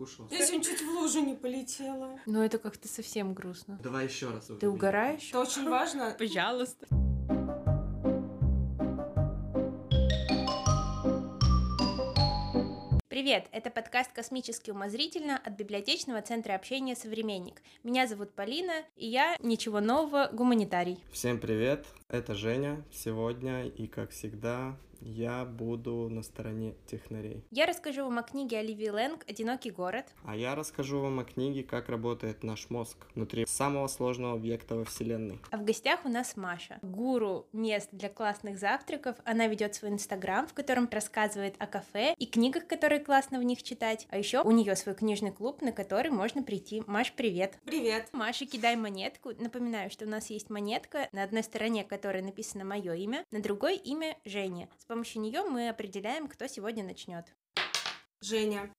кушала. Я сегодня чуть в лужу не полетела. Ну, это как-то совсем грустно. Давай еще раз. Ты угораешь? Это очень важно. Пожалуйста. Привет! Это подкаст «Космически умозрительно» от библиотечного центра общения «Современник». Меня зовут Полина, и я, ничего нового, гуманитарий. Всем привет! Это Женя. Сегодня и, как всегда, я буду на стороне технарей. Я расскажу вам о книге Оливии Лэнг «Одинокий город». А я расскажу вам о книге «Как работает наш мозг» внутри самого сложного объекта во Вселенной. А в гостях у нас Маша, гуру мест для классных завтраков. Она ведет свой инстаграм, в котором рассказывает о кафе и книгах, которые классно в них читать. А еще у нее свой книжный клуб, на который можно прийти. Маш, привет! Привет! Маша, кидай монетку. Напоминаю, что у нас есть монетка на одной стороне, которой написано мое имя, на другой имя Женя. С помощью нее мы определяем, кто сегодня начнет. Женя.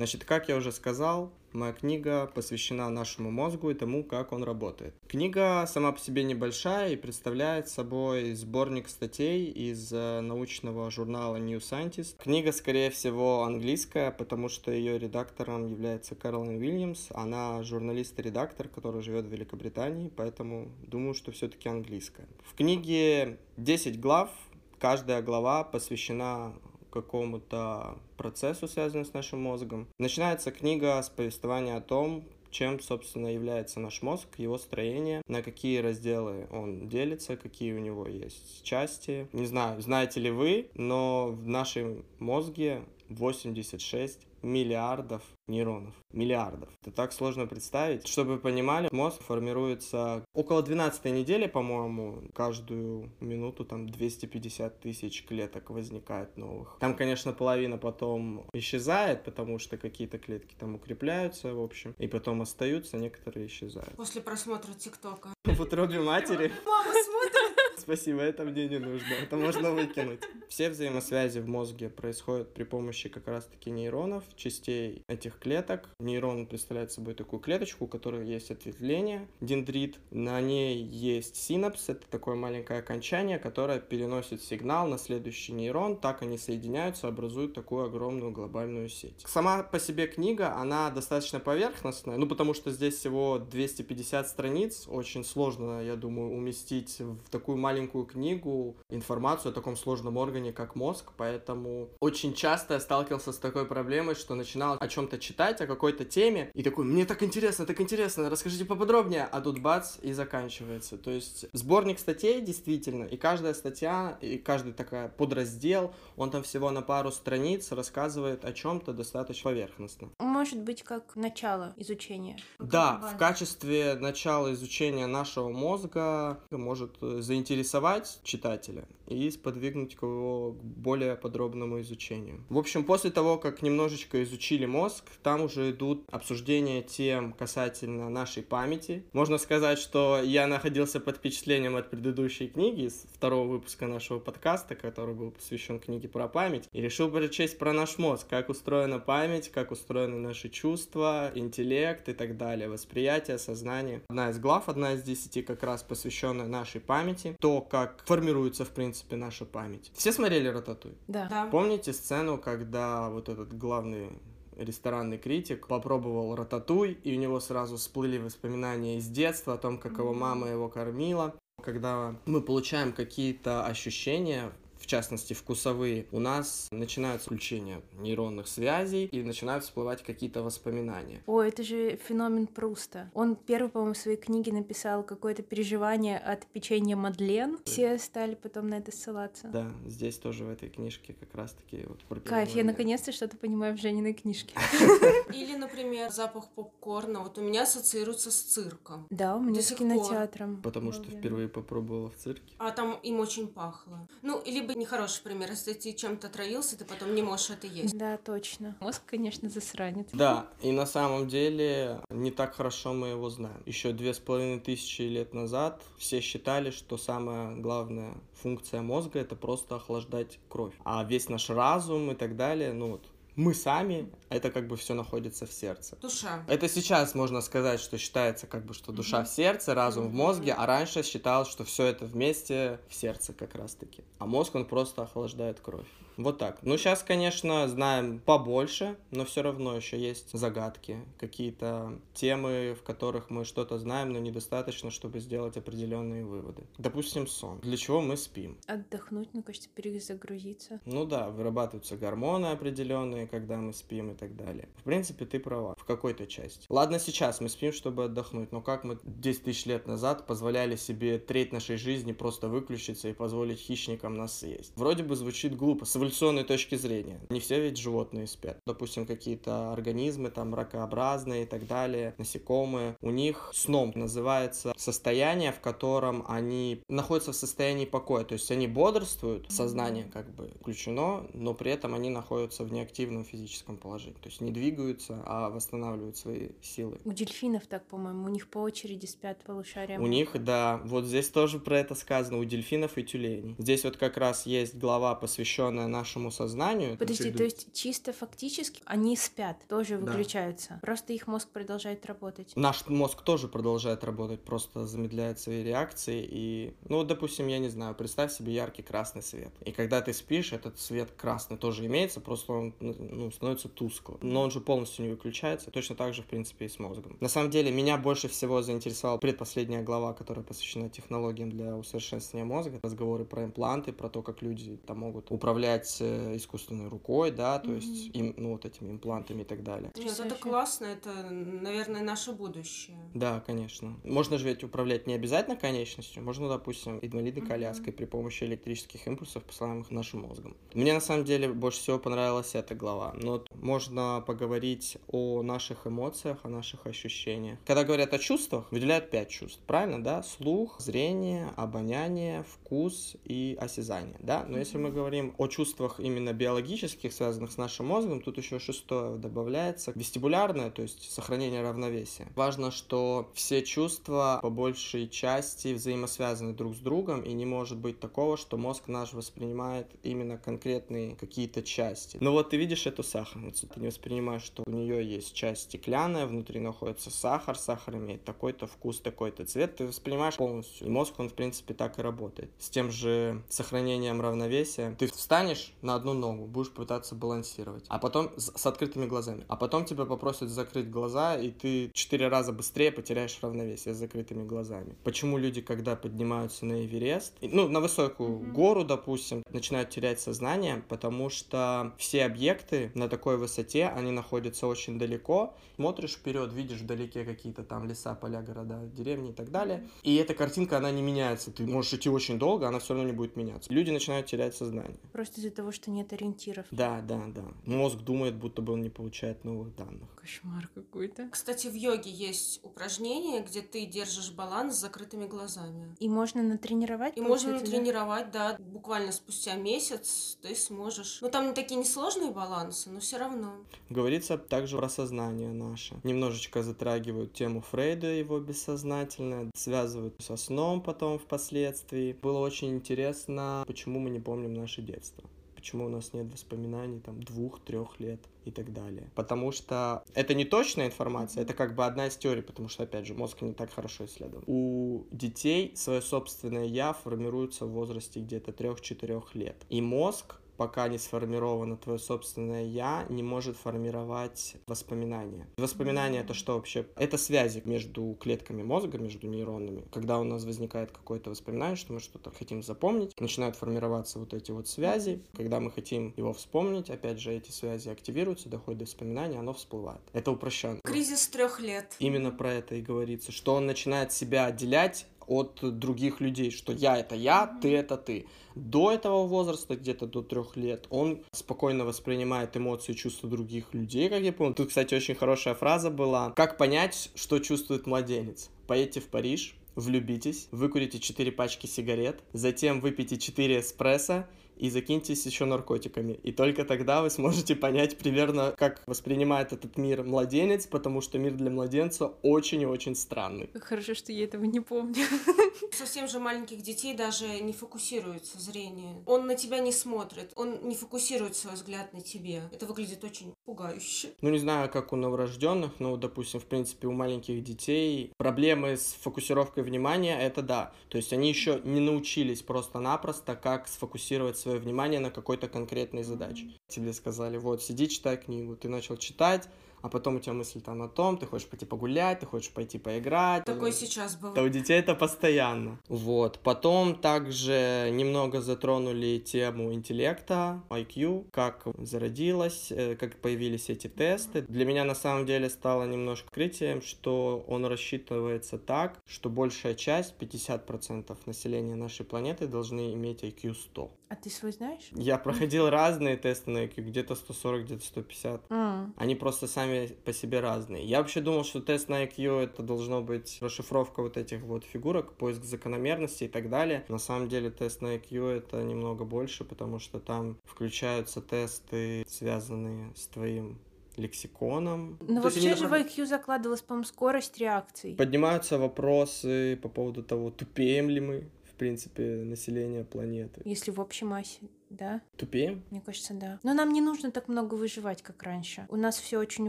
Значит, как я уже сказал, моя книга посвящена нашему мозгу и тому, как он работает. Книга сама по себе небольшая и представляет собой сборник статей из э, научного журнала New Scientist. Книга, скорее всего, английская, потому что ее редактором является Кэролин Уильямс. Она журналист и редактор, который живет в Великобритании, поэтому думаю, что все-таки английская. В книге 10 глав, каждая глава посвящена какому-то процессу, связанному с нашим мозгом. Начинается книга с повествования о том, чем, собственно, является наш мозг, его строение, на какие разделы он делится, какие у него есть части. Не знаю, знаете ли вы, но в нашем мозге 86 миллиардов нейронов. Миллиардов. Это так сложно представить. Чтобы вы понимали, мозг формируется около 12 недели, по-моему, каждую минуту там 250 тысяч клеток возникает новых. Там, конечно, половина потом исчезает, потому что какие-то клетки там укрепляются, в общем, и потом остаются, некоторые исчезают. После просмотра ТикТока. В утробе матери. Мама смотрит. Спасибо, это мне не нужно. Это можно выкинуть. Все взаимосвязи в мозге происходят при помощи как раз-таки нейронов, частей этих клеток. Нейрон представляет собой такую клеточку, у которой есть ответвление, дендрит. На ней есть синапс, это такое маленькое окончание, которое переносит сигнал на следующий нейрон. Так они соединяются, образуют такую огромную глобальную сеть. Сама по себе книга, она достаточно поверхностная, ну потому что здесь всего 250 страниц. Очень сложно, я думаю, уместить в такую маленькую книгу информацию о таком сложном органе, как мозг, поэтому очень часто я сталкивался с такой проблемой, что начинал о чем-то читать, о какой-то теме, и такой, мне так интересно, так интересно, расскажите поподробнее, а тут бац, и заканчивается. То есть сборник статей действительно, и каждая статья, и каждый такая подраздел, он там всего на пару страниц рассказывает о чем-то достаточно поверхностно. Может быть, как начало изучения. Да, в качестве начала изучения нашего мозга может заинтересовать читателя и сподвигнуть его к более подробному изучению. В общем, после того, как немножечко изучили мозг, там уже идут обсуждения тем касательно нашей памяти. Можно сказать, что я находился под впечатлением от предыдущей книги, из второго выпуска нашего подкаста, который был посвящен книге про память, и решил прочесть про наш мозг, как устроена память, как устроены наши чувства, интеллект и так далее, восприятие, сознание. Одна из глав, одна из десяти как раз посвященная нашей памяти, то, как формируется, в принципе, наша память. Все смотрели «Рататуй»? Да. Да. Помните сцену, когда вот этот главный ресторанный критик попробовал рататуй, и у него сразу всплыли воспоминания из детства о том, как его мама его кормила. Когда мы получаем какие-то ощущения, частности вкусовые, у нас начинают включение нейронных связей и начинают всплывать какие-то воспоминания. О, это же феномен Пруста. Он первый, по-моему, в своей книге написал какое-то переживание от печенья Мадлен. Все стали потом на это ссылаться. Да, здесь тоже в этой книжке как раз-таки вот про Кайф, я наконец-то что-то понимаю в Жениной книжке. Или, например, запах попкорна. Вот у меня ассоциируется с цирком. Да, у меня с кинотеатром. Потому что впервые попробовала в цирке. А там им очень пахло. Ну, либо нехороший пример. Если ты чем-то отравился, ты потом не можешь это есть. Да, точно. Мозг, конечно, засранец. Да, и на самом деле не так хорошо мы его знаем. Еще две с половиной тысячи лет назад все считали, что самая главная функция мозга это просто охлаждать кровь. А весь наш разум и так далее, ну вот, мы сами, это как бы все находится в сердце. Душа. Это сейчас можно сказать, что считается как бы, что душа в сердце, разум в мозге, а раньше считалось, что все это вместе в сердце как раз таки. А мозг, он просто охлаждает кровь. Вот так. Ну, сейчас, конечно, знаем побольше, но все равно еще есть загадки, какие-то темы, в которых мы что-то знаем, но недостаточно, чтобы сделать определенные выводы. Допустим, сон. Для чего мы спим? Отдохнуть, мне кажется, перезагрузиться. Ну да, вырабатываются гормоны определенные, когда мы спим и так далее. В принципе, ты права в какой-то части. Ладно, сейчас мы спим, чтобы отдохнуть, но как мы 10 тысяч лет назад позволяли себе треть нашей жизни просто выключиться и позволить хищникам нас съесть? Вроде бы звучит глупо с эволюционной точки зрения. Не все ведь животные спят. Допустим, какие-то организмы, там, ракообразные и так далее, насекомые. У них сном называется состояние, в котором они находятся в состоянии покоя. То есть они бодрствуют, сознание как бы включено, но при этом они находятся в неактивном физическом положении. То есть не двигаются, а восстанавливают свои силы. У дельфинов так, по-моему, у них по очереди спят полушария. У них, да, вот здесь тоже про это сказано, у дельфинов и тюленей. Здесь вот как раз есть глава, посвященная нашему сознанию. Подожди, то есть чисто фактически они спят, тоже выключаются. Да. Просто их мозг продолжает работать. Наш мозг тоже продолжает работать, просто замедляет свои реакции. И, ну, допустим, я не знаю, представь себе яркий красный свет. И когда ты спишь, этот свет красный тоже имеется, просто он ну, становится тусклым. Но он же полностью не выключается. Точно так же, в принципе, и с мозгом. На самом деле, меня больше всего заинтересовала предпоследняя глава, которая посвящена технологиям для усовершенствования мозга. Разговоры про импланты, про то, как люди там могут управлять э, искусственной рукой, да, то mm-hmm. есть им, ну, вот этими имплантами и так далее. Нет, это классно, это, наверное, наше будущее. Да, конечно. Можно же ведь управлять не обязательно конечностью, можно, допустим, инвалидной коляской mm-hmm. при помощи электрических импульсов, посылаемых нашим мозгом. Мне, на самом деле, больше всего понравилась эта глава. Но можно поговорить о наших эмоциях, о наших ощущениях. Когда говорят о чувствах, выделяют пять чувств, правильно, да? Слух, зрение, обоняние, вкус и осязание, да? Но если мы говорим о чувствах именно биологических, связанных с нашим мозгом, тут еще шестое добавляется, вестибулярное, то есть сохранение равновесия. Важно, что все чувства по большей части взаимосвязаны друг с другом, и не может быть такого, что мозг наш воспринимает именно конкретные какие-то части. Но вот ты видишь эту сахарницу, ты не воспринимаешь, что у нее есть часть стеклянная, внутри находится сахар, сахар имеет такой-то вкус, такой-то цвет, ты воспринимаешь полностью. И мозг, он, в принципе, так и работает. С тем же сохранением равновесия ты встанешь на одну ногу, будешь пытаться балансировать, а потом с, открытыми глазами, а потом тебя попросят закрыть глаза, и ты четыре раза быстрее потеряешь равновесие с закрытыми глазами. Почему люди, когда поднимаются на Эверест, ну, на высокую mm-hmm. гору, допустим, начинают терять сознание, потому что все объекты на такой высоте, они находятся очень далеко, смотришь вперед, видишь вдалеке какие-то там леса, поля, города, деревни и так далее. И эта картинка, она не меняется. Ты можешь идти очень долго, она все равно не будет меняться. Люди начинают терять сознание. Просто из-за того, что нет ориентиров. Да, да, да. Мозг думает, будто бы он не получает новых данных. Кошмар какой-то. Кстати, в йоге есть упражнение, где ты держишь баланс с закрытыми глазами. И можно натренировать? И можно натренировать, да? да. Буквально спустя месяц ты сможешь. Ну, там не такие несложные балансы, но все равно. Говорится также про сознание наше. Немножечко затрагивают тему Фрейда, его бессознательное, связывают со сном потом впоследствии. Было очень интересно, почему мы не помним наше детство почему у нас нет воспоминаний там двух-трех лет и так далее. Потому что это не точная информация, это как бы одна из теорий, потому что, опять же, мозг не так хорошо исследован. У детей свое собственное «я» формируется в возрасте где-то трех-четырех лет. И мозг пока не сформировано твое собственное я, не может формировать воспоминания. Воспоминания это что вообще? Это связи между клетками мозга, между нейронами. Когда у нас возникает какое-то воспоминание, что мы что-то хотим запомнить, начинают формироваться вот эти вот связи. Когда мы хотим его вспомнить, опять же, эти связи активируются, доходят до воспоминания, оно всплывает. Это упрощенно. Кризис трех лет. Именно про это и говорится, что он начинает себя отделять от других людей, что я это я, ты это ты. До этого возраста, где-то до трех лет, он спокойно воспринимает эмоции и чувства других людей, как я помню. Тут, кстати, очень хорошая фраза была. Как понять, что чувствует младенец? Поедьте в Париж, влюбитесь, выкурите 4 пачки сигарет, затем выпейте 4 эспрессо и закиньтесь еще наркотиками. И только тогда вы сможете понять примерно, как воспринимает этот мир младенец, потому что мир для младенца очень и очень странный. Хорошо, что я этого не помню. Совсем же маленьких детей даже не фокусируется зрение. Он на тебя не смотрит, он не фокусирует свой взгляд на тебе. Это выглядит очень пугающе. Ну, не знаю, как у новорожденных, но, допустим, в принципе, у маленьких детей проблемы с фокусировкой внимания, это да. То есть они еще не научились просто-напросто, как сфокусировать свое свое внимание на какой-то конкретной задаче. Тебе сказали, вот, сиди, читай книгу. Ты начал читать, а потом у тебя мысль там о том, ты хочешь пойти погулять, ты хочешь пойти поиграть. Такое сейчас Да, у детей это постоянно. Вот. Потом также немного затронули тему интеллекта, IQ, как зародилась, э, как появились эти тесты. Для меня на самом деле стало немножко открытием, что он рассчитывается так, что большая часть, 50% населения нашей планеты должны иметь IQ 100. А ты свой знаешь? Я проходил разные тесты на IQ, где-то 140, где-то 150. М, Они просто сами по себе разные. Я вообще думал, что тест на IQ это должно быть расшифровка вот этих вот фигурок, поиск закономерностей и так далее. На самом деле тест на IQ это немного больше, потому что там включаются тесты, связанные с твоим лексиконом. Ну вообще же в IQ закладывалась, по-моему, скорость реакций. Поднимаются вопросы по поводу того, тупеем ли мы, принципе, население планеты. Если в общей массе, да? Тупеем? Мне кажется, да. Но нам не нужно так много выживать, как раньше. У нас все очень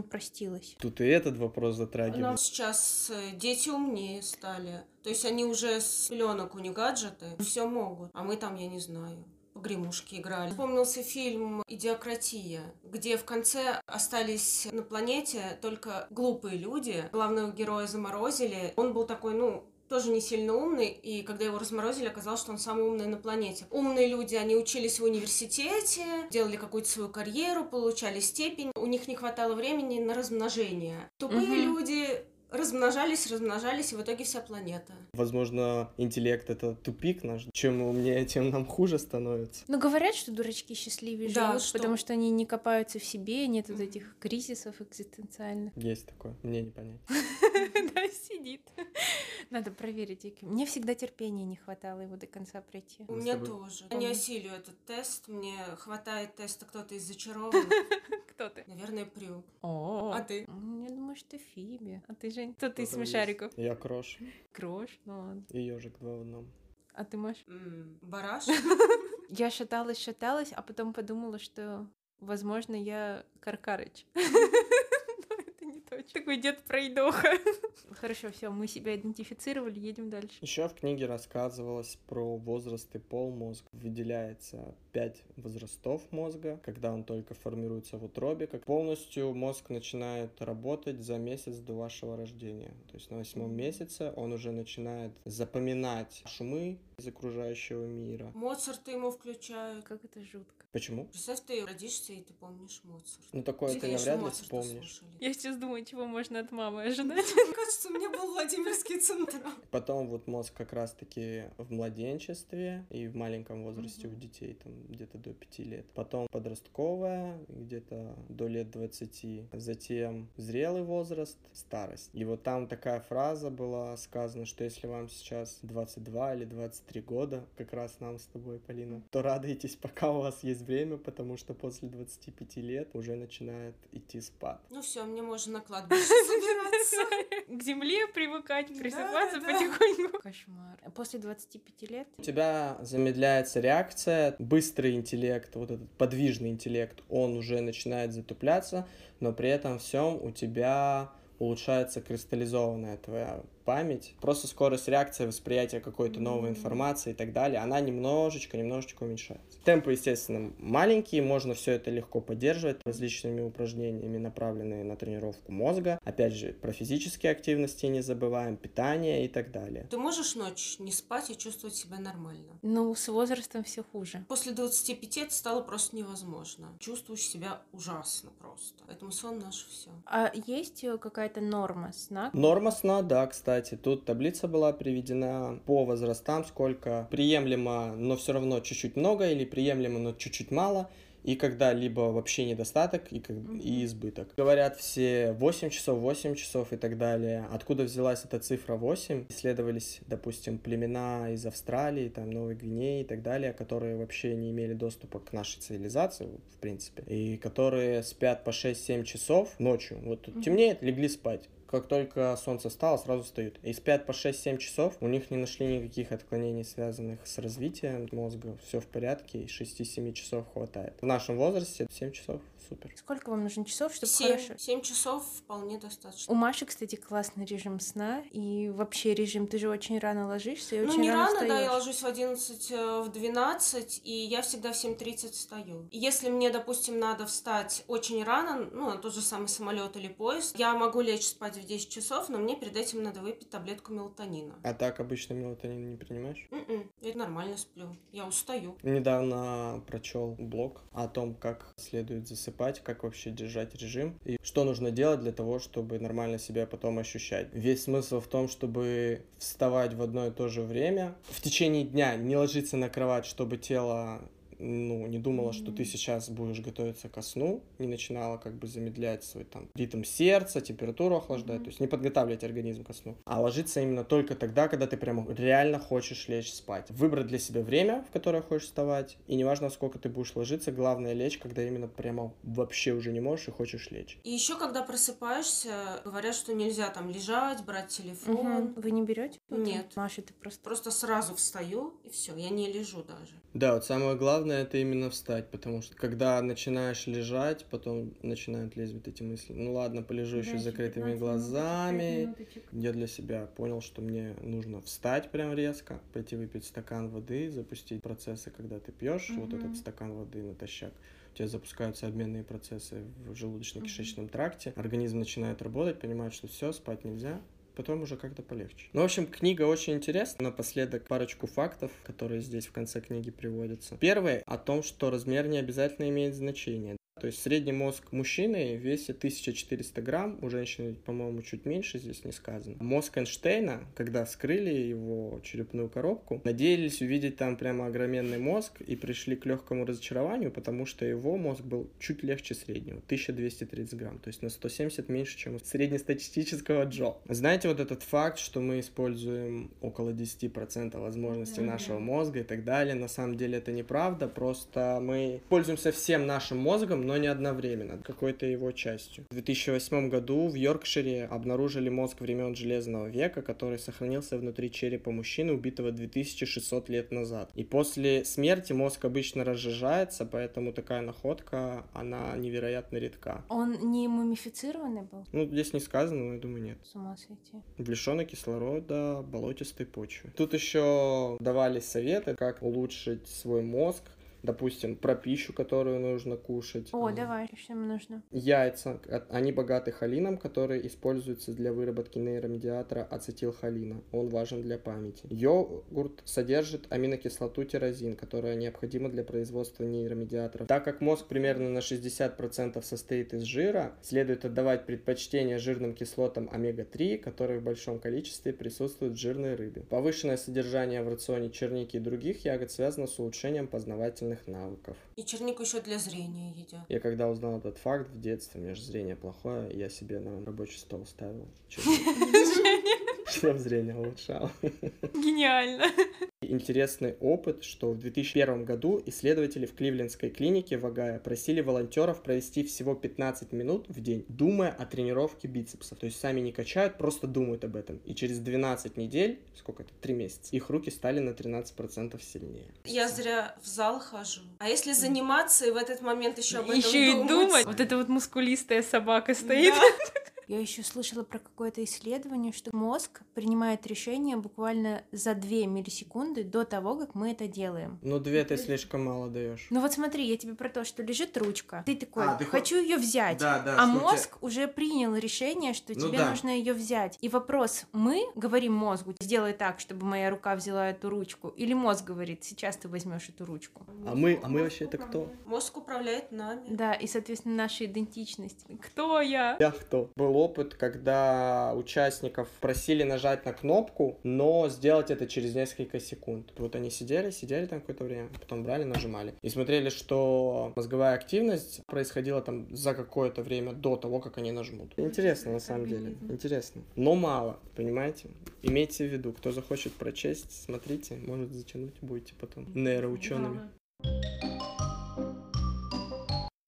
упростилось. Тут и этот вопрос затрагивает. сейчас э, дети умнее стали. То есть они уже с пеленок у них гаджеты, все могут. А мы там, я не знаю, погремушки играли. Вспомнился фильм «Идиократия», где в конце остались на планете только глупые люди. Главного героя заморозили. Он был такой, ну, тоже не сильно умный, и когда его разморозили, оказалось, что он самый умный на планете. Умные люди, они учились в университете, делали какую-то свою карьеру, получали степень, у них не хватало времени на размножение. Тупые Мгм. люди размножались, размножались, и в итоге вся планета. Возможно, интеллект это тупик наш. Чем умнее, тем нам хуже становится. Но говорят, что дурачки счастливее Да, живут, что? потому что они не копаются в себе, нет вот этих кризисов экзистенциальных. Есть такое, мне не понять. Да, сидит. Надо проверить. Мне всегда терпения не хватало его до конца пройти. У меня тоже. Я не осилю этот тест, мне хватает теста кто-то из зачарованных. Кто ты? Наверное, Прю. О, А ты? Я думаю, что Фиби. А ты, Жень? Кто ты из смешариков? Я Крош Крош, ну ладно. и ежик два в одном. А ты, Маш? М, Бараш? Я шаталась, шаталась, а потом подумала, что, возможно, я Каркарыч. Точно. Такой дед пройдоха. Хорошо, все, мы себя идентифицировали, едем дальше. Еще в книге рассказывалось про возраст и пол мозга. Выделяется пять возрастов мозга, когда он только формируется в утробе, как полностью мозг начинает работать за месяц до вашего рождения. То есть на восьмом месяце он уже начинает запоминать шумы из окружающего мира. Моцарта ему включают. Как это жутко. Почему? Представь, ты родишься, и ты помнишь Моцарта. Ну такое ты навряд ли вспомнишь. слушали. Я сейчас думаю, чего можно от мамы ожидать. Мне кажется, у меня был Владимирский централ. Потом вот мозг как раз-таки в младенчестве и в маленьком возрасте у детей, там где-то до 5 лет. Потом подростковая, где-то до лет 20. Затем зрелый возраст, старость. И вот там такая фраза была сказана, что если вам сейчас 22 или 23 года, как раз нам с тобой, Полина, то радуйтесь, пока у вас есть время, потому что после 25 лет уже начинает идти спад. Ну все, мне можно на кладбище собираться. К земле привыкать, присыпаться потихоньку. Кошмар. После 25 лет У тебя замедляется реакция, быстрый интеллект, вот этот подвижный интеллект, он уже начинает затупляться, но при этом всем у тебя улучшается кристаллизованная твоя память. Просто скорость реакции, восприятия какой-то новой информации и так далее, она немножечко, немножечко уменьшается. Темпы, естественно, маленькие, можно все это легко поддерживать различными упражнениями, направленными на тренировку мозга. Опять же, про физические активности не забываем, питание и так далее. Ты можешь ночь не спать и чувствовать себя нормально? Ну, с возрастом все хуже. После 25 это стало просто невозможно. Чувствуешь себя ужасно просто. Поэтому сон наш все. А есть э, какая-то норма сна? Норма сна, да, кстати. Тут таблица была приведена по возрастам, сколько приемлемо, но все равно чуть-чуть много, или приемлемо, но чуть-чуть мало. И когда либо вообще недостаток и, и избыток. Говорят все 8 часов, 8 часов и так далее. Откуда взялась эта цифра 8? Исследовались, допустим, племена из Австралии, там, Новой Гвинеи и так далее, которые вообще не имели доступа к нашей цивилизации, в принципе, и которые спят по 6-7 часов ночью. Вот тут темнеет, легли спать. Как только солнце встало, сразу встают. И спят по 6-7 часов. У них не нашли никаких отклонений, связанных с развитием мозга. Все в порядке, и 6-7 часов хватает. В нашем возрасте 7 часов супер. Сколько вам нужно часов, чтобы Семь, хорошо? семь часов вполне достаточно. У Маши, кстати, классный режим сна и вообще режим. Ты же очень рано ложишься и Ну, очень не рано, рано, да, я встаёшь. ложусь в 11, э, в 12, и я всегда в 7.30 встаю. Если мне, допустим, надо встать очень рано, ну, на тот же самый самолет или поезд, я могу лечь спать в 10 часов, но мне перед этим надо выпить таблетку мелатонина. А так обычно мелатонин не принимаешь? М-м, я нормально сплю, я устаю. Недавно прочел блог о том, как следует засыпать, как вообще держать режим и что нужно делать для того, чтобы нормально себя потом ощущать. Весь смысл в том, чтобы вставать в одно и то же время. В течение дня не ложиться на кровать, чтобы тело ну, не думала, что ты сейчас будешь готовиться ко сну, не начинала как бы замедлять свой там ритм сердца, температуру охлаждать, то есть не подготавливать организм ко сну, а ложиться именно только тогда, когда ты прямо реально хочешь лечь спать. Выбрать для себя время, в которое хочешь вставать, и неважно, сколько ты будешь ложиться, главное лечь, когда именно прямо вообще уже не можешь и хочешь лечь. И еще, когда просыпаешься, говорят, что нельзя там лежать, брать телефон. Мгм. Вы не берете? Нет. Маша, ты просто... Просто сразу встаю, и все, я не лежу даже. Да, вот самое главное это именно встать, потому что когда начинаешь лежать, потом начинают лезть вот эти мысли. Ну ладно, полежу еще с закрытыми глазами. Я для себя понял, что мне нужно встать прям резко, пойти выпить стакан воды, запустить процессы, когда ты пьешь вот этот стакан воды натощак. У тебя запускаются обменные процессы в желудочно-кишечном тракте, организм начинает работать, понимает, что все, спать нельзя, потом уже как-то полегче. Ну, в общем, книга очень интересна. Напоследок парочку фактов, которые здесь в конце книги приводятся. Первый о том, что размер не обязательно имеет значение. То есть средний мозг мужчины весит 1400 грамм, у женщины, по-моему, чуть меньше, здесь не сказано. Мозг Эйнштейна, когда вскрыли его черепную коробку, надеялись увидеть там прямо огроменный мозг и пришли к легкому разочарованию, потому что его мозг был чуть легче среднего, 1230 грамм, то есть на 170 меньше, чем у среднестатистического Джо. Знаете вот этот факт, что мы используем около 10% возможностей Мгм. нашего мозга и так далее, на самом деле это неправда, просто мы пользуемся всем нашим мозгом, но не одновременно, какой-то его частью. В 2008 году в Йоркшире обнаружили мозг времен Железного века, который сохранился внутри черепа мужчины, убитого 2600 лет назад. И после смерти мозг обычно разжижается, поэтому такая находка, она невероятно редка. Он не мумифицированный был? Ну, здесь не сказано, но я думаю, нет. С ума сойти. Лишенный кислорода, болотистой почвы. Тут еще давали советы, как улучшить свой мозг. Допустим, про пищу, которую нужно кушать. О, давай, что им нужно? Яйца, а- они богаты холином, который используется для выработки нейромедиатора ацетилхолина. Он важен для памяти. Йогурт содержит аминокислоту тирозин, которая необходима для производства нейромедиаторов. Так как мозг примерно на 60% состоит из жира, следует отдавать предпочтение жирным кислотам омега-3, которые в большом количестве присутствуют в жирной рыбе. Повышенное содержание в рационе черники и других ягод связано с улучшением познавательных навыков. И чернику еще для зрения едят. Я когда узнал этот факт в детстве, у меня же зрение плохое, я себе на рабочий стол ставил. Чтобы зрение улучшал. Гениально. Интересный опыт, что в 2001 году исследователи в Кливлендской клинике в Огайо просили волонтеров провести всего 15 минут в день, думая о тренировке бицепсов. То есть сами не качают, просто думают об этом. И через 12 недель, сколько это, 3 месяца, их руки стали на 13% сильнее. Я зря в зал хожу. А если заниматься и в этот момент еще об этом Еще и думать? думать. Вот эта вот мускулистая собака стоит. Да. Я еще слышала про какое-то исследование, что мозг принимает решение буквально за 2 миллисекунды до того, как мы это делаем. Ну, две ты слишком мало даешь. Ну вот смотри, я тебе про то, что лежит ручка. Ты такой, А, ты хо- хочу ее взять. Да, да, а смотри. мозг уже принял решение, что Ну тебе да. нужно ее взять. И вопрос, мы говорим мозгу, сделай так, чтобы моя рука взяла эту ручку, или мозг говорит, сейчас ты возьмешь эту ручку. А мы, а мы вообще это кто? Мозг управляет нами. Да, и, соответственно, наша идентичность. Кто я? Я кто? Был опыт, когда участников просили нажать на кнопку, но сделать это через несколько секунд. Вот они сидели, сидели там какое-то время, потом брали, нажимали. И смотрели, что мозговая активность происходила там за какое-то время до того, как они нажмут. Интересно, на самом деле. Интересно. Но мало, понимаете? Имейте в виду, кто захочет прочесть, смотрите, может затянуть, будете потом нейроучеными.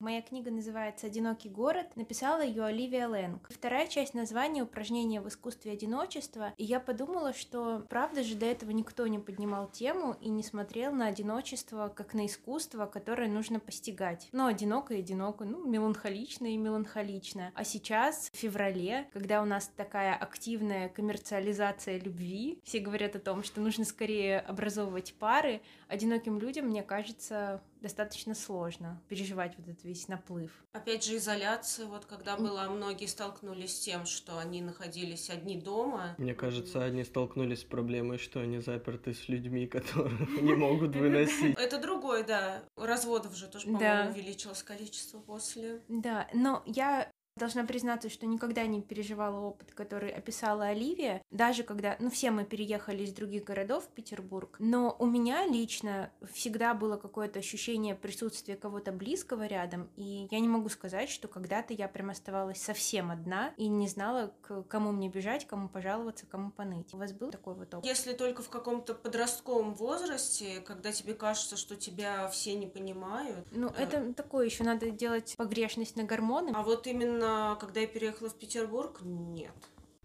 Моя книга называется «Одинокий город». Написала ее Оливия Лэнг. Вторая часть названия «Упражнение в искусстве одиночества». И я подумала, что правда же до этого никто не поднимал тему и не смотрел на одиночество как на искусство, которое нужно постигать. Ну, одиноко и одиноко, ну, меланхолично и меланхолично. А сейчас, в феврале, когда у нас такая активная коммерциализация любви, все говорят о том, что нужно скорее образовывать пары, одиноким людям, мне кажется, достаточно сложно переживать вот этот весь наплыв. Опять же, изоляция, вот когда было, многие столкнулись с тем, что они находились одни дома. Мне кажется, они столкнулись с проблемой, что они заперты с людьми, которые не могут выносить. Это другой, да. Разводов же тоже, по-моему, увеличилось количество после. Да, но я Должна признаться, что никогда не переживала опыт, который описала Оливия, даже когда, ну, все мы переехали из других городов в Петербург, но у меня лично всегда было какое-то ощущение присутствия кого-то близкого рядом, и я не могу сказать, что когда-то я прям оставалась совсем одна и не знала, к кому мне бежать, кому пожаловаться, кому поныть. У вас был такой вот опыт? Если только в каком-то подростковом возрасте, когда тебе кажется, что тебя все не понимают. Ну, э... это такое еще надо делать погрешность на гормоны. А вот именно именно когда я переехала в Петербург, нет.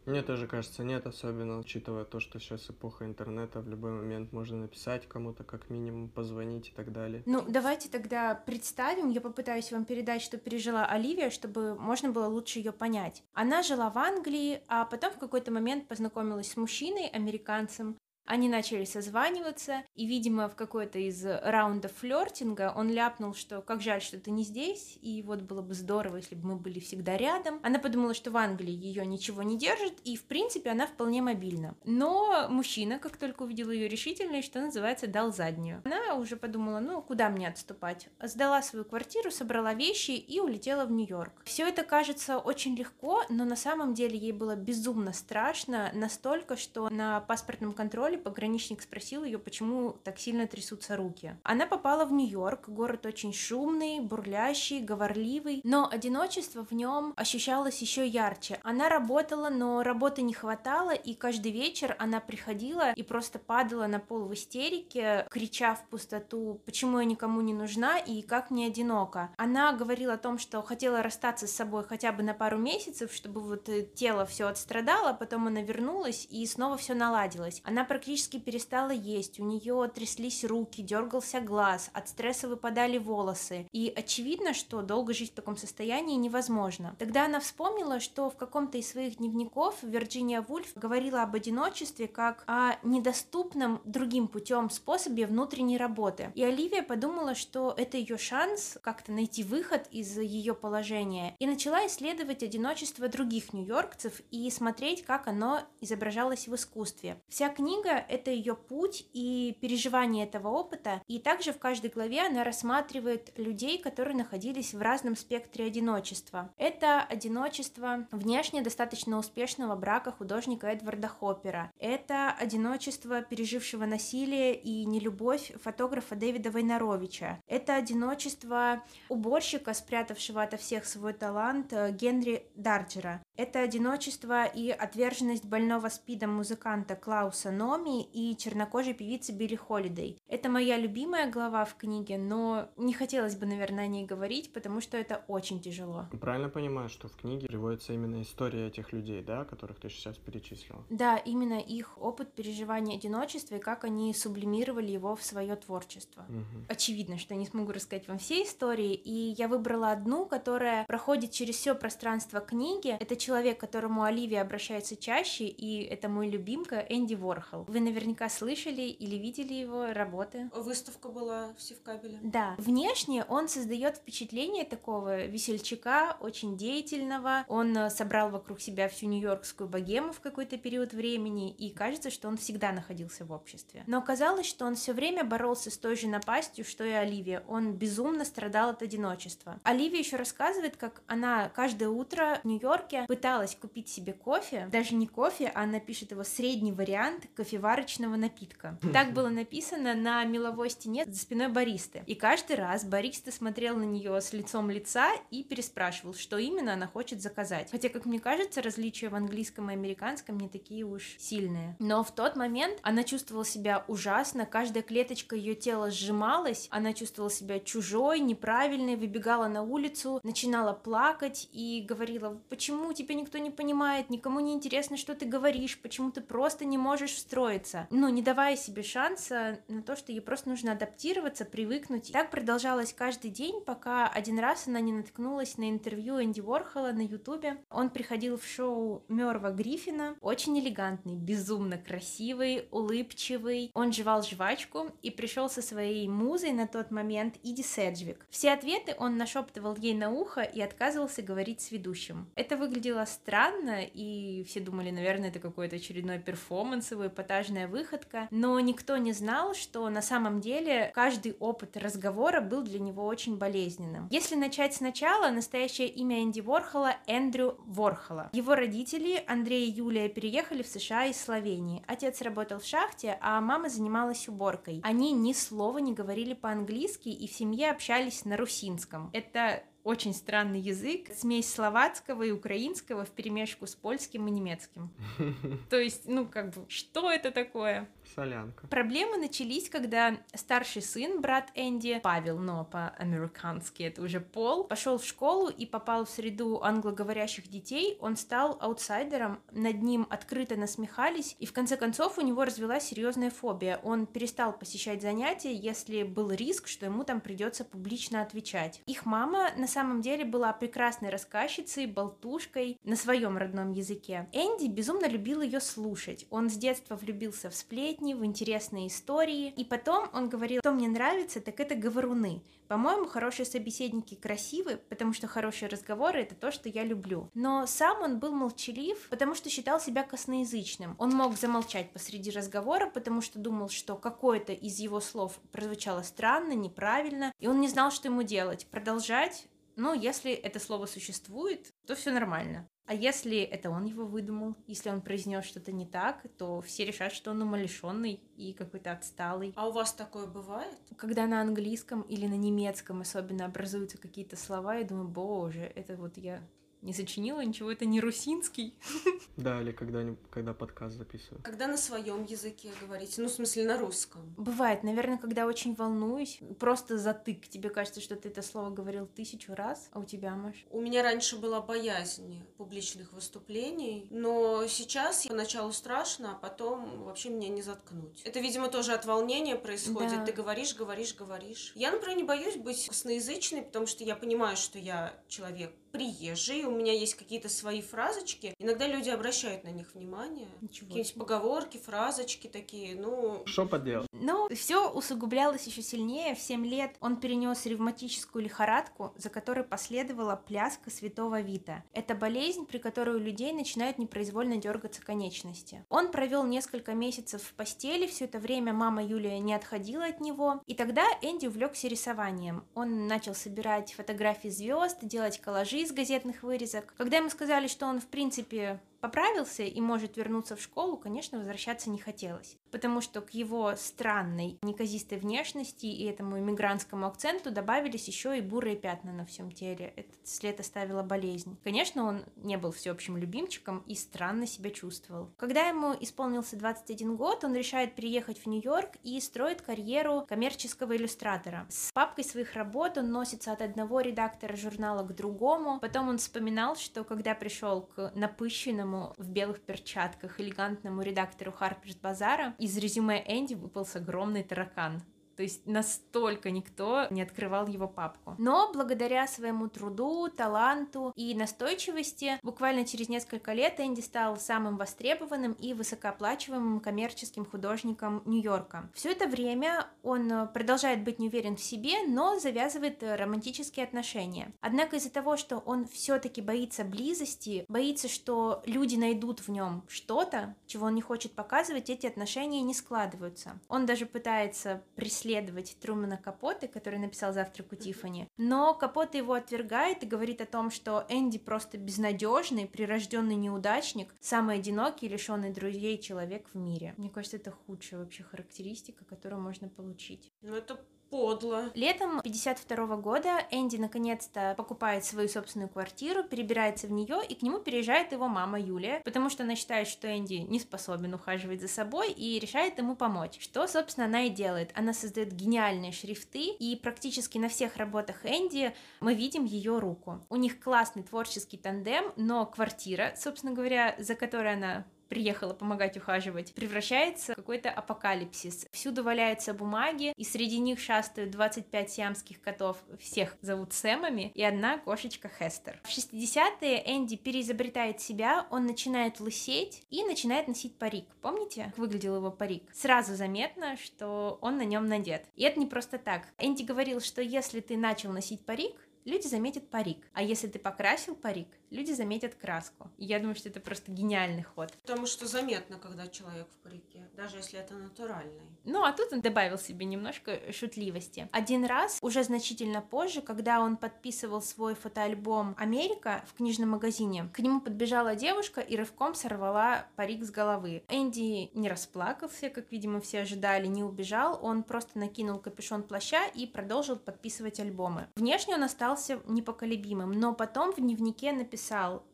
Мне тоже кажется, нет, особенно учитывая то, что сейчас эпоха интернета, в любой момент можно написать кому-то, как минимум, позвонить и так далее. Ну, давайте тогда представим, я попытаюсь вам передать, что пережила Оливия, чтобы можно было лучше ее понять. Она жила в Англии, а потом в какой-то момент познакомилась с мужчиной, американцем, они начали созваниваться, и, видимо, в какой-то из раундов флертинга он ляпнул, что как жаль, что ты не здесь, и вот было бы здорово, если бы мы были всегда рядом. Она подумала, что в Англии ее ничего не держит, и, в принципе, она вполне мобильна. Но мужчина, как только увидел ее решительной, что называется, дал заднюю. Она уже подумала, ну, куда мне отступать? Сдала свою квартиру, собрала вещи и улетела в Нью-Йорк. Все это кажется очень легко, но на самом деле ей было безумно страшно, настолько, что на паспортном контроле пограничник спросил ее, почему так сильно трясутся руки. Она попала в Нью-Йорк, город очень шумный, бурлящий, говорливый, но одиночество в нем ощущалось еще ярче. Она работала, но работы не хватало, и каждый вечер она приходила и просто падала на пол в истерике, крича в пустоту, почему я никому не нужна и как мне одиноко. Она говорила о том, что хотела расстаться с собой хотя бы на пару месяцев, чтобы вот э, тело все отстрадало, потом она вернулась и снова все наладилось. Она практически практически перестала есть, у нее тряслись руки, дергался глаз, от стресса выпадали волосы. И очевидно, что долго жить в таком состоянии невозможно. Тогда она вспомнила, что в каком-то из своих дневников Вирджиния Вульф говорила об одиночестве как о недоступном другим путем способе внутренней работы. И Оливия подумала, что это ее шанс как-то найти выход из ее положения, и начала исследовать одиночество других нью-йоркцев и смотреть, как оно изображалось в искусстве. Вся книга это ее путь и переживание этого опыта. И также в каждой главе она рассматривает людей, которые находились в разном спектре одиночества. Это одиночество внешне достаточно успешного брака художника Эдварда Хоппера. Это одиночество пережившего насилие и нелюбовь фотографа Дэвида Войнаровича. Это одиночество уборщика, спрятавшего ото всех свой талант э, Генри Дарджера. Это одиночество и отверженность больного спидом музыканта Клауса Номи и чернокожей певицы Билли Холидей. Это моя любимая глава в книге, но не хотелось бы, наверное, о ней говорить, потому что это очень тяжело. Правильно понимаю, что в книге приводится именно история этих людей, да, которых ты сейчас перечислила? Да, именно их опыт переживания одиночества и как они сублимировали его в свое творчество. Угу. Очевидно, что я не смогу рассказать вам все истории, и я выбрала одну, которая проходит через все пространство книги. Это человек, к которому Оливия обращается чаще, и это мой любимка Энди Ворхол. Вы наверняка слышали или видели его работы. Выставка была в Севкабеле. Да. Внешне он создает впечатление такого весельчака, очень деятельного. Он э, собрал вокруг себя всю нью-йоркскую богему в какой-то период времени, и кажется, что он всегда находился в обществе. Но оказалось, что он все время боролся с той же напастью, что и Оливия. Он безумно страдал от одиночества. Оливия еще рассказывает, как она каждое утро в Нью-Йорке пыталась купить себе кофе, даже не кофе, а она пишет его средний вариант, кофе кофеварочного напитка. Так было написано на меловой стене за спиной баристы. И каждый раз бариста смотрел на нее с лицом лица и переспрашивал, что именно она хочет заказать. Хотя, как мне кажется, различия в английском и американском не такие уж сильные. Но в тот момент она чувствовала себя ужасно, каждая клеточка ее тела сжималась, она чувствовала себя чужой, неправильной, выбегала на улицу, начинала плакать и говорила, почему тебя никто не понимает, никому не интересно, что ты говоришь, почему ты просто не можешь встроиться. Ну, не давая себе шанса на то, что ей просто нужно адаптироваться, привыкнуть. Так продолжалось каждый день, пока один раз она не наткнулась на интервью Энди Уорхола на Ютубе. Он приходил в шоу Мерва Гриффина, очень элегантный, безумно красивый, улыбчивый. Он жевал жвачку и пришел со своей музой на тот момент Иди Седжвик. Все ответы он нашептывал ей на ухо и отказывался говорить с ведущим. Это выглядело странно, и все думали, наверное, это какой-то очередной перформанс, его эпатажная выходка, но никто не знал, что на самом деле каждый опыт разговора был для него очень болезненным. Если начать сначала, настоящее имя Энди Ворхола — Эндрю Ворхола. Его родители, Андрей и Юлия, переехали в США из Словении. Отец работал в шахте, а мама занималась уборкой. Они ни слова не говорили по-английски и в семье общались на русинском. Это очень странный язык, смесь словацкого и украинского в перемешку с польским и немецким. То есть, ну, как бы, что это такое? Солянка. Проблемы начались, когда старший сын, брат Энди, Павел, но по-американски это уже Пол, пошел в школу и попал в среду англоговорящих детей. Он стал аутсайдером, над ним открыто насмехались, и в конце концов у него развилась серьезная фобия. Он перестал посещать занятия, если был риск, что ему там придется публично отвечать. Их мама на самом деле была прекрасной рассказчицей, болтушкой на своем родном языке. Энди безумно любил ее слушать. Он с детства влюбился в сплетни, в интересные истории. И потом он говорил, что мне нравится, так это говоруны. По-моему, хорошие собеседники красивы, потому что хорошие разговоры — это то, что я люблю. Но сам он был молчалив, потому что считал себя косноязычным. Он мог замолчать посреди разговора, потому что думал, что какое-то из его слов прозвучало странно, неправильно, и он не знал, что ему делать. Продолжать но если это слово существует, то все нормально. А если это он его выдумал, если он произнес что-то не так, то все решат, что он умалишенный и какой-то отсталый. А у вас такое бывает? Когда на английском или на немецком особенно образуются какие-то слова, я думаю, боже, это вот я не сочинила ничего, это не русинский. Да, или когда, когда подкаст записываю. Когда на своем языке говорите, ну, в смысле, на русском. Бывает, наверное, когда очень волнуюсь, просто затык. Тебе кажется, что ты это слово говорил тысячу раз, а у тебя, Маш? У меня раньше была боязнь публичных выступлений, но сейчас поначалу страшно, а потом вообще меня не заткнуть. Это, видимо, тоже от волнения происходит. Да. Ты говоришь, говоришь, говоришь. Я, например, не боюсь быть косноязычной, потому что я понимаю, что я человек приезжий, у меня есть какие-то свои фразочки. Иногда люди обращают на них внимание. Какие-нибудь поговорки, фразочки такие, ну... Что поделать? Но все усугублялось еще сильнее. В 7 лет он перенес ревматическую лихорадку, за которой последовала пляска святого Вита. Это болезнь, при которой у людей начинают непроизвольно дергаться конечности. Он провел несколько месяцев в постели, все это время мама Юлия не отходила от него, и тогда Энди увлекся рисованием. Он начал собирать фотографии звезд, делать коллажи из газетных вырезок. Когда ему сказали, что он, в принципе, поправился и может вернуться в школу, конечно, возвращаться не хотелось потому что к его странной, неказистой внешности и этому иммигрантскому акценту добавились еще и бурые пятна на всем теле. Этот след оставила болезнь. Конечно, он не был всеобщим любимчиком и странно себя чувствовал. Когда ему исполнился 21 год, он решает переехать в Нью-Йорк и строит карьеру коммерческого иллюстратора. С папкой своих работ он носится от одного редактора журнала к другому. Потом он вспоминал, что когда пришел к напыщенному в белых перчатках элегантному редактору Harper's Bazaar, из резюме Энди выпался огромный таракан. То есть настолько никто не открывал его папку. Но благодаря своему труду, таланту и настойчивости, буквально через несколько лет Энди стал самым востребованным и высокооплачиваемым коммерческим художником Нью-Йорка. Все это время он продолжает быть неуверен в себе, но завязывает романтические отношения. Однако из-за того, что он все-таки боится близости, боится, что люди найдут в нем что-то, чего он не хочет показывать, эти отношения не складываются. Он даже пытается преследовать преследовать Трумана Капоты, который написал «Завтрак у Тиффани», но Капота его отвергает и говорит о том, что Энди просто безнадежный, прирожденный неудачник, самый одинокий, лишенный друзей человек в мире. Мне кажется, это худшая вообще характеристика, которую можно получить. Ну, это подло. Летом 52 года Энди наконец-то покупает свою собственную квартиру, перебирается в нее, и к нему переезжает его мама Юлия, потому что она считает, что Энди не способен ухаживать за собой и решает ему помочь. Что, собственно, она и делает. Она создает гениальные шрифты, и практически на всех работах Энди мы видим ее руку. У них классный творческий тандем, но квартира, собственно говоря, за которой она приехала помогать ухаживать, превращается в какой-то апокалипсис. Всюду валяются бумаги, и среди них шастают 25 сиамских котов, всех зовут Сэмами, и одна кошечка Хестер. В 60-е Энди переизобретает себя, он начинает лысеть и начинает носить парик. Помните, как выглядел его парик? Сразу заметно, что он на нем надет. И это не просто так. Энди говорил, что если ты начал носить парик, люди заметят парик. А если ты покрасил парик, люди заметят краску. И я думаю, что это просто гениальный ход. Потому что заметно, когда человек в парике, даже если это натуральный. Ну, а тут он добавил себе немножко шутливости. Один раз, уже значительно позже, когда он подписывал свой фотоальбом «Америка» в книжном магазине, к нему подбежала девушка и рывком сорвала парик с головы. Энди не расплакался, как, видимо, все ожидали, не убежал, он просто накинул капюшон плаща и продолжил подписывать альбомы. Внешне он остался непоколебимым, но потом в дневнике написал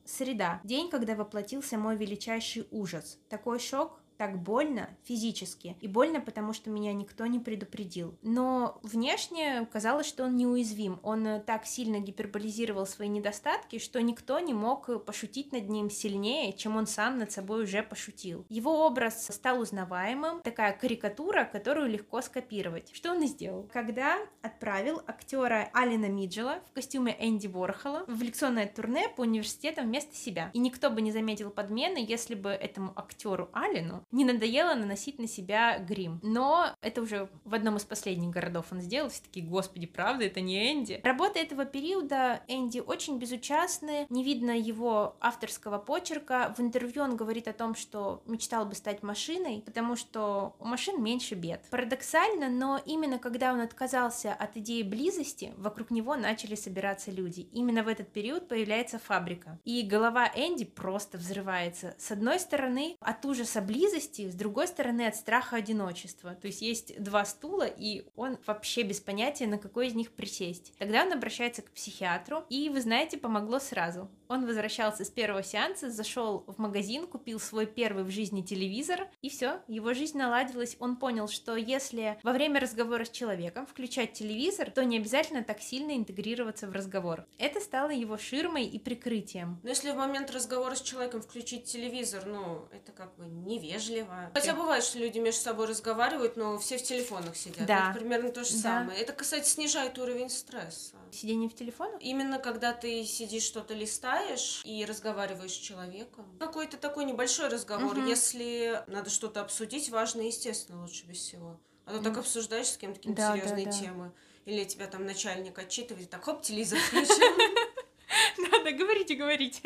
«Среда, день, когда воплотился мой величайший ужас. Такой шок, так больно физически. И больно, потому что меня никто не предупредил. Но внешне казалось, что он неуязвим. Он э, так сильно гиперболизировал свои недостатки, что никто не мог пошутить над ним сильнее, чем он сам над собой уже пошутил. Его образ стал узнаваемым, такая карикатура, которую легко скопировать. Что он и сделал. Когда отправил актера Алина Миджела в костюме Энди Ворхола в лекционное турне по университетам вместо себя. И никто бы не заметил подмены, если бы этому актеру Алину не надоело наносить на себя грим. Но это уже в одном из последних городов он сделал. Все такие, господи, правда, это не Энди. Работы этого периода Энди очень безучастны, не видно его авторского почерка. В интервью он говорит о том, что мечтал бы стать машиной, потому что у машин меньше бед. Парадоксально, но именно когда он отказался от идеи близости, вокруг него начали собираться люди. Именно в этот период появляется фабрика. И голова Энди просто взрывается. С одной стороны, от ужаса близости близости, с другой стороны от страха одиночества. То есть есть два стула, и он вообще без понятия, на какой из них присесть. Тогда он обращается к психиатру, и, вы знаете, помогло сразу. Он возвращался с первого сеанса, зашел в магазин, купил свой первый в жизни телевизор, и все, его жизнь наладилась. Он понял, что если во время разговора с человеком включать телевизор, то не обязательно так сильно интегрироваться в разговор. Это стало его ширмой и прикрытием. Но если в момент разговора с человеком включить телевизор, ну, это как бы невежливо. Хотя бывает, что люди между собой разговаривают, но все в телефонах сидят. Да. Это примерно то же Да. самое. Это, кстати, снижает уровень стресса. Сидение в телефоне? Именно когда ты сидишь, что-то листаешь и разговариваешь с человеком. Какой-то такой небольшой разговор. Мгм. Если надо что-то обсудить важное, естественно, лучше без всего. А то так обсуждаешь с кем-то какие-то Да, да, серьезные да. темы. Или тебя там начальник отчитывает, так хоп, телевизор включил. Да, говорите, говорите.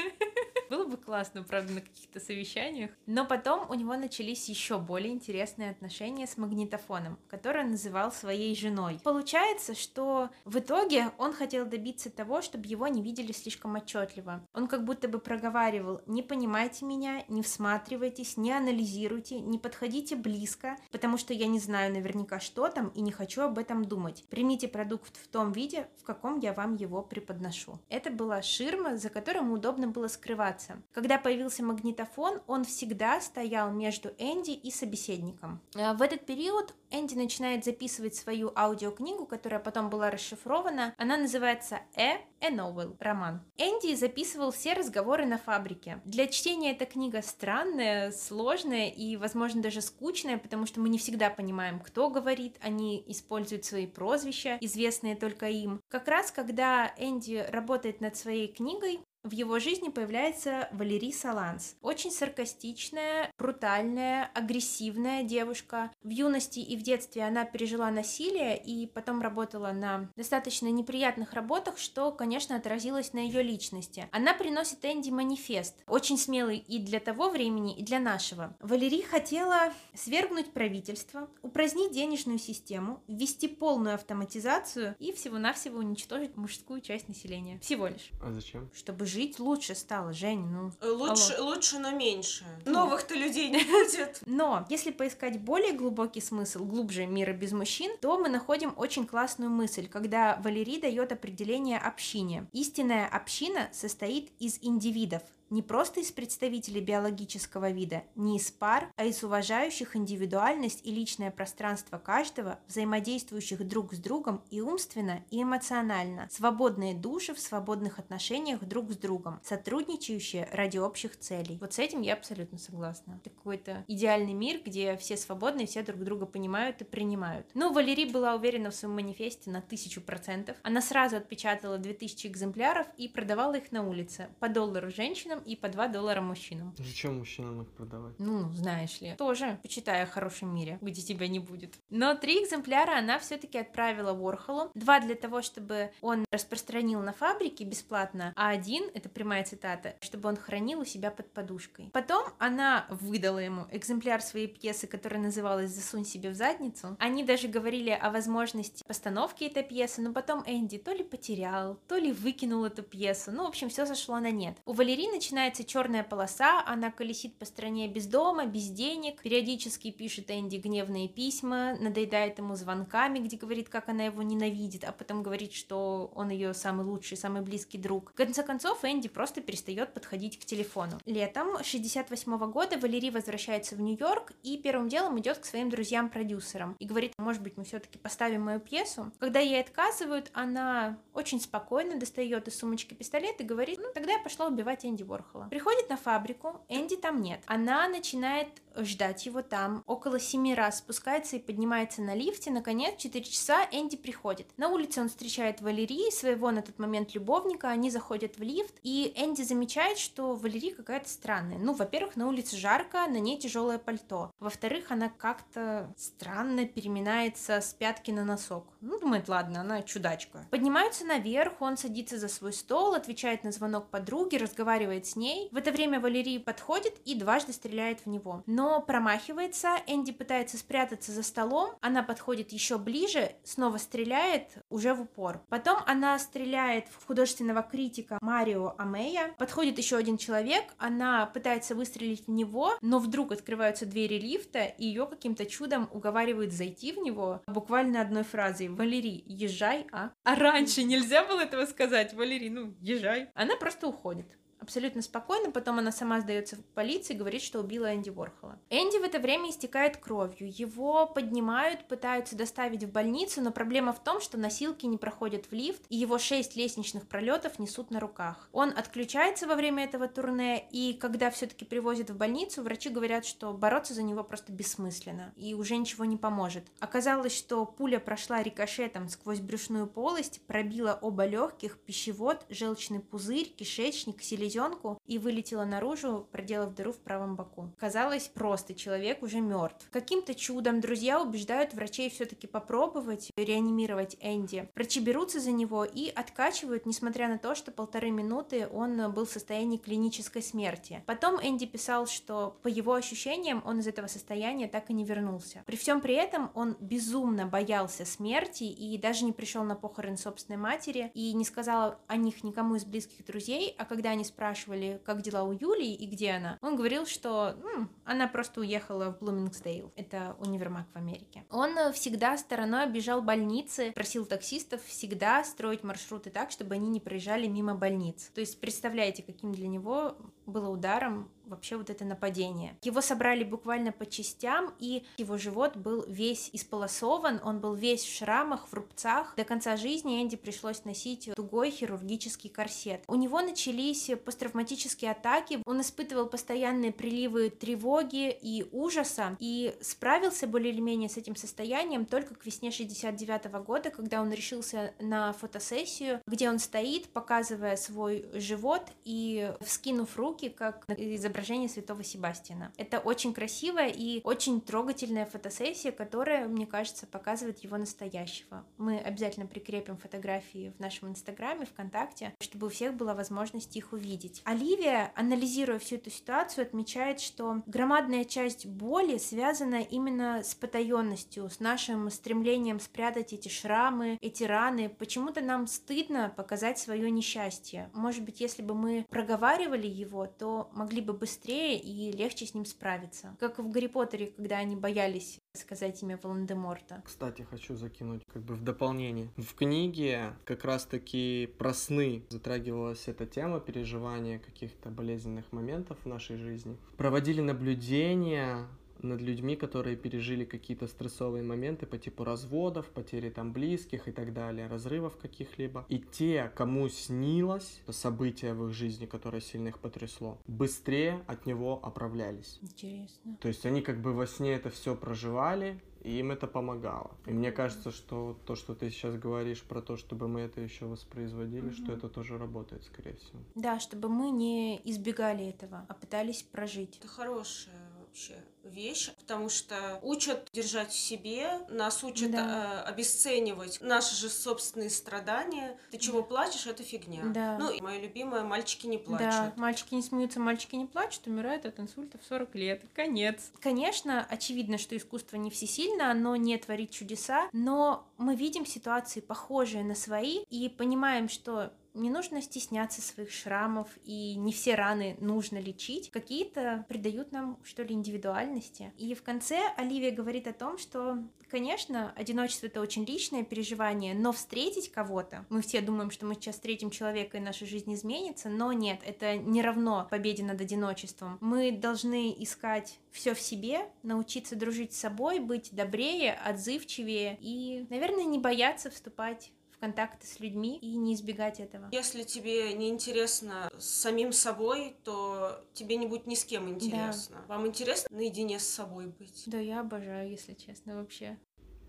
Было бы классно, правда, на каких-то совещаниях. Но потом у него начались еще более интересные отношения с магнитофоном, который он называл своей женой. Получается, что в итоге он хотел добиться того, чтобы его не видели слишком отчетливо. Он как будто бы проговаривал, не понимайте меня, не всматривайтесь, не анализируйте, не подходите близко, потому что я не знаю наверняка, что там, и не хочу об этом думать. Примите продукт в том виде, в каком я вам его преподношу. Это была ширма, за которой ему удобно было скрываться. Когда появился магнитофон, он всегда стоял между Энди и собеседником. Э, В этот период Энди начинает записывать свою аудиокнигу, которая потом была расшифрована. Она называется «Э. A Novel» — роман. Энди записывал все разговоры на фабрике. Для чтения эта книга странная, сложная и, возможно, даже скучная, потому что мы не всегда понимаем, кто говорит. Они используют свои прозвища, известные только им. Как раз, когда Энди работает над своей книгой, в его жизни появляется Валерий Саланс. Очень саркастичная, брутальная, агрессивная девушка. В юности и в детстве она пережила насилие и потом работала на достаточно неприятных работах, что, конечно, отразилось на ее личности. Она приносит Энди манифест, очень смелый и для того времени, и для нашего. Валерий хотела свергнуть правительство, упразднить денежную систему, ввести полную автоматизацию и всего-навсего уничтожить мужскую часть населения. Всего лишь. А зачем? Чтобы жить лучше стало, Жень, ну... Лучше, алло. лучше, но меньше. Новых-то людей не будет. Но если поискать более глубокий смысл, глубже мира без мужчин, то мы находим очень классную мысль, когда Валерий дает определение общине. Истинная община состоит из индивидов, не просто из представителей биологического вида, не из пар, а из уважающих индивидуальность и личное пространство каждого, взаимодействующих друг с другом и умственно, и эмоционально, свободные души в свободных отношениях друг с другом, сотрудничающие ради общих целей. Вот с этим я абсолютно согласна. Это какой-то идеальный мир, где все свободны, все друг друга понимают и принимают. Ну, Валерий была уверена в своем манифесте на тысячу процентов. Она сразу отпечатала 2000 экземпляров и продавала их на улице по доллару женщинам и по 2 доллара мужчинам. Зачем мужчинам их продавать? Ну, знаешь ли, тоже почитай о хорошем мире, где тебя не будет. Но три экземпляра она все-таки отправила Ворхолу. Два для того, чтобы он распространил на фабрике бесплатно, а один, это прямая цитата, чтобы он хранил у себя под подушкой. Потом она выдала ему экземпляр своей пьесы, которая называлась «Засунь себе в задницу». Они даже говорили о возможности постановки этой пьесы, но потом Энди то ли потерял, то ли выкинул эту пьесу. Ну, в общем, все сошло на нет. У Валерии начинается черная полоса, она колесит по стране без дома, без денег, периодически пишет Энди гневные письма, надоедает ему звонками, где говорит, как она его ненавидит, а потом говорит, что он ее самый лучший, самый близкий друг. В конце концов, Энди просто перестает подходить к телефону. Летом 68 года Валерий возвращается в Нью-Йорк и первым делом идет к своим друзьям-продюсерам и говорит, может быть, мы все-таки поставим мою пьесу. Когда ей отказывают, она очень спокойно достает из сумочки пистолет и говорит, ну, тогда я пошла убивать Энди Ворхола. Приходит на фабрику, Энди там нет. Она начинает ждать его там. Около семи раз спускается и поднимается на лифте. Наконец, в 4 часа Энди приходит. На улице он встречает Валерии, своего на тот момент любовника. Они заходят в лифт, и Энди замечает, что Валерия какая-то странная. Ну, во-первых, на улице жарко, на ней тяжелое пальто. Во-вторых, она как-то странно переминается с пятки на носок. Ну, думает, ладно, она чудачка. Поднимаются наверх, он садится за свой стол, отвечает на звонок подруги, разговаривает с ней. В это время Валерий подходит и дважды стреляет в него. Но промахивается, Энди пытается спрятаться за столом, она подходит еще ближе, снова стреляет уже в упор. Потом она стреляет в художественного критика Марио Амея. Подходит еще один человек, она пытается выстрелить в него, но вдруг открываются двери лифта, и ее каким-то чудом уговаривают зайти в него буквально одной фразой «Валерий, езжай, а?» А раньше нельзя было этого сказать, Валерий, ну, езжай. Она просто уходит абсолютно спокойно, потом она сама сдается в полиции и говорит, что убила Энди Ворхола. Энди в это время истекает кровью, его поднимают, пытаются доставить в больницу, но проблема в том, что носилки не проходят в лифт, и его шесть лестничных пролетов несут на руках. Он отключается во время этого турне, и когда все-таки привозят в больницу, врачи говорят, что бороться за него просто бессмысленно, и уже ничего не поможет. Оказалось, что пуля прошла рикошетом сквозь брюшную полость, пробила оба легких, пищевод, желчный пузырь, кишечник, селезенку, селезенку и вылетела наружу, проделав дыру в правом боку. Казалось, просто человек уже мертв. Каким-то чудом друзья убеждают врачей все-таки попробовать реанимировать Энди. Врачи берутся за него и откачивают, несмотря на то, что полторы минуты он был в состоянии клинической смерти. Потом Энди писал, что по его ощущениям он из этого состояния так и не вернулся. При всем при этом он безумно боялся смерти и даже не пришел на похороны собственной матери и не сказал о них никому из близких друзей, а когда они спрашивали, спрашивали, как дела у Юлии и где она, он говорил, что м, она просто уехала в Блумингсдейл. Это универмаг в Америке. Он э, всегда стороной обижал больницы, просил таксистов всегда строить маршруты так, чтобы они не проезжали мимо больниц. То есть представляете, каким для него было ударом вообще вот это нападение. Его собрали буквально по частям, и его живот был весь исполосован, он был весь в шрамах, в рубцах. До конца жизни Энди пришлось носить тугой хирургический корсет. У него начались посттравматические атаки, он испытывал постоянные приливы тревоги и ужаса, и справился более или менее с этим состоянием только к весне 69 -го года, когда он решился на фотосессию, где он стоит, показывая свой живот и вскинув руки, как изображение изображение святого Себастьяна. Это очень красивая и очень трогательная фотосессия, которая, мне кажется, показывает его настоящего. Мы обязательно прикрепим фотографии в нашем инстаграме, ВКонтакте, чтобы у всех была возможность их увидеть. Оливия, анализируя всю эту ситуацию, отмечает, что громадная часть боли связана именно с потаенностью, с нашим стремлением спрятать эти шрамы, эти раны. Почему-то нам стыдно показать свое несчастье. Может быть, если бы мы проговаривали его, то могли бы быстрее и легче с ним справиться. Как в Гарри Поттере, когда они боялись сказать имя Волан-де-Морта. Кстати, хочу закинуть как бы в дополнение. В книге как раз-таки про сны затрагивалась эта тема переживания каких-то болезненных моментов в нашей жизни. Проводили наблюдения над людьми, которые пережили какие-то стрессовые моменты по типу разводов, потери там близких и так далее, разрывов каких-либо. И те, кому снилось событие в их жизни, которое сильно их потрясло, быстрее от него оправлялись. Интересно. То есть они как бы во сне это все проживали, и им это помогало. И мне кажется, что то, что ты сейчас говоришь про то, чтобы мы это еще воспроизводили, mm-hmm. что это тоже работает, скорее всего. Да, чтобы мы не избегали этого, а пытались прожить. Это хорошее вообще вещь, потому что учат держать в себе, нас учат да. э, обесценивать наши же собственные страдания. Ты чего плачешь, это фигня. Да. Ну, и моя любимая, мальчики не плачут. Да, мальчики не смеются, мальчики не плачут, умирают от инсульта в 40 лет. Конец. Конечно, очевидно, что искусство не всесильно, оно не творит чудеса, но мы видим ситуации, похожие на свои, и понимаем, что не нужно стесняться своих шрамов, и не все раны нужно лечить. Какие-то придают нам, что ли, индивидуальности. И в конце Оливия говорит о том, что, конечно, одиночество — это очень личное переживание, но встретить кого-то, мы все думаем, что мы сейчас встретим человека, и наша жизнь изменится, но нет, это не равно победе над одиночеством. Мы должны искать все в себе, научиться дружить с собой, быть добрее, отзывчивее и, наверное, не бояться вступать контакты с людьми и не избегать этого. Если тебе не интересно с самим собой, то тебе не будет ни с кем интересно. Да. Вам интересно наедине с собой быть? Да, я обожаю, если честно, вообще.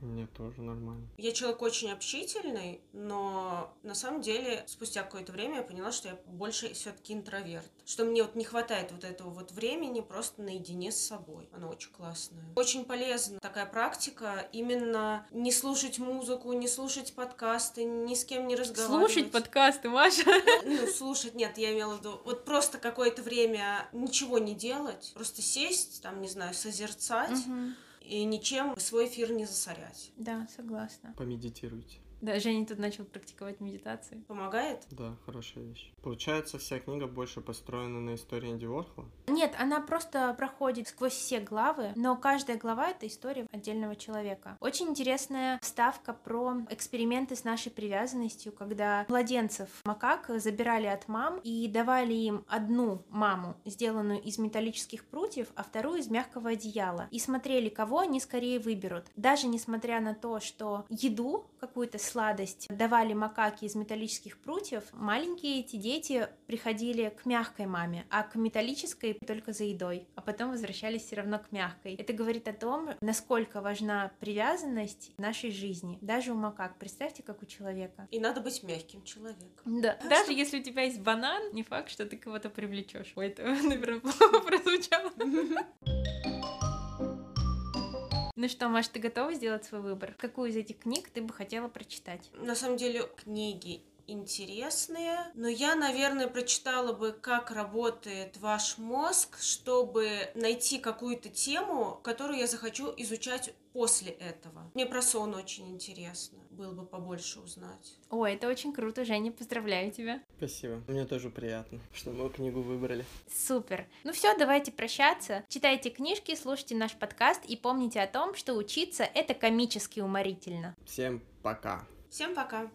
Мне тоже нормально. Я человек очень общительный, но на самом деле спустя какое-то время я поняла, что я больше все-таки интроверт. Что мне вот не хватает вот этого вот времени просто наедине с собой. Она очень классная. Очень полезна такая практика именно не слушать музыку, не слушать подкасты, ни с кем не разговаривать. Слушать подкасты, Маша? Ну, слушать, нет, я имела в виду, вот просто какое-то время ничего не делать, просто сесть, там, не знаю, созерцать. Угу и ничем свой эфир не засорять. Да, согласна. Помедитируйте. Да, Женя тут начал практиковать медитации. Помогает? Да, хорошая вещь. Получается, вся книга больше построена на истории Энди Уорхола? Нет, она просто проходит сквозь все главы, но каждая глава — это история отдельного человека. Очень интересная вставка про эксперименты с нашей привязанностью, когда младенцев макак забирали от мам и давали им одну маму, сделанную из металлических прутьев, а вторую из мягкого одеяла, и смотрели, кого они скорее выберут. Даже несмотря на то, что еду какую-то сладость давали макаки из металлических прутьев, маленькие эти дети приходили к мягкой маме, а к металлической только за едой, а потом возвращались все равно к мягкой. Это говорит о том, насколько важна привязанность в нашей жизни, даже у макак. Представьте, как у человека. И надо быть мягким человеком. Да. А даже что... если у тебя есть банан, не факт, что ты кого-то привлечешь. Ой, это, наверное, плохо прозвучало. Ну что, Маш, ты готова сделать свой выбор? Какую из этих книг ты бы хотела прочитать? На самом деле, книги интересные, но я, наверное, прочитала бы, как работает ваш мозг, чтобы найти какую-то тему, которую я захочу изучать после этого. Мне про сон очень интересно было бы побольше узнать. О, это очень круто, Женя, поздравляю тебя. Спасибо. Мне тоже приятно, что мы книгу выбрали. Супер. Ну все, давайте прощаться. Читайте книжки, слушайте наш подкаст и помните о том, что учиться — это комически уморительно. Всем пока. Всем пока.